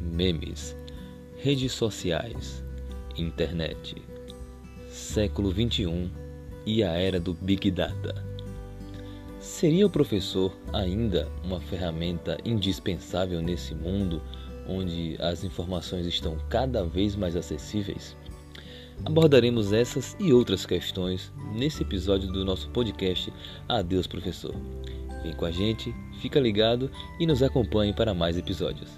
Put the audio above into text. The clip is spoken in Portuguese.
memes, redes sociais, internet, século XXI e a era do Big Data. Seria o professor ainda uma ferramenta indispensável nesse mundo onde as informações estão cada vez mais acessíveis? Abordaremos essas e outras questões nesse episódio do nosso podcast Adeus Professor. Vem com a gente, fica ligado e nos acompanhe para mais episódios.